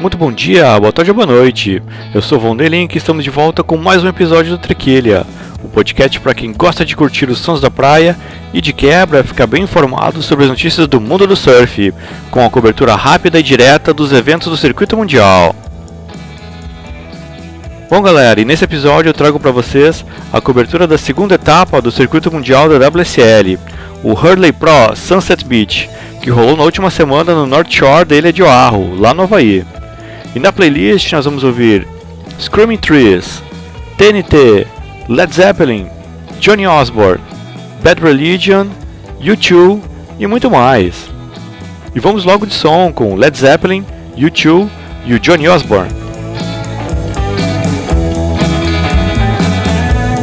muito bom dia, boa tarde boa noite. Eu sou Von Delink e estamos de volta com mais um episódio do Trequilha, o podcast para quem gosta de curtir os sons da praia e de quebra ficar bem informado sobre as notícias do mundo do surf, com a cobertura rápida e direta dos eventos do circuito mundial. Bom galera, e nesse episódio eu trago para vocês a cobertura da segunda etapa do circuito mundial da WSL, o Hurley Pro Sunset Beach, que rolou na última semana no North Shore da ilha de Oahu, lá no Havaí. E na playlist nós vamos ouvir Screaming Trees, TNT, Led Zeppelin, Johnny Osborne, Bad Religion, U2 e muito mais. E vamos logo de som com Led Zeppelin, U2 e o Johnny Osborne.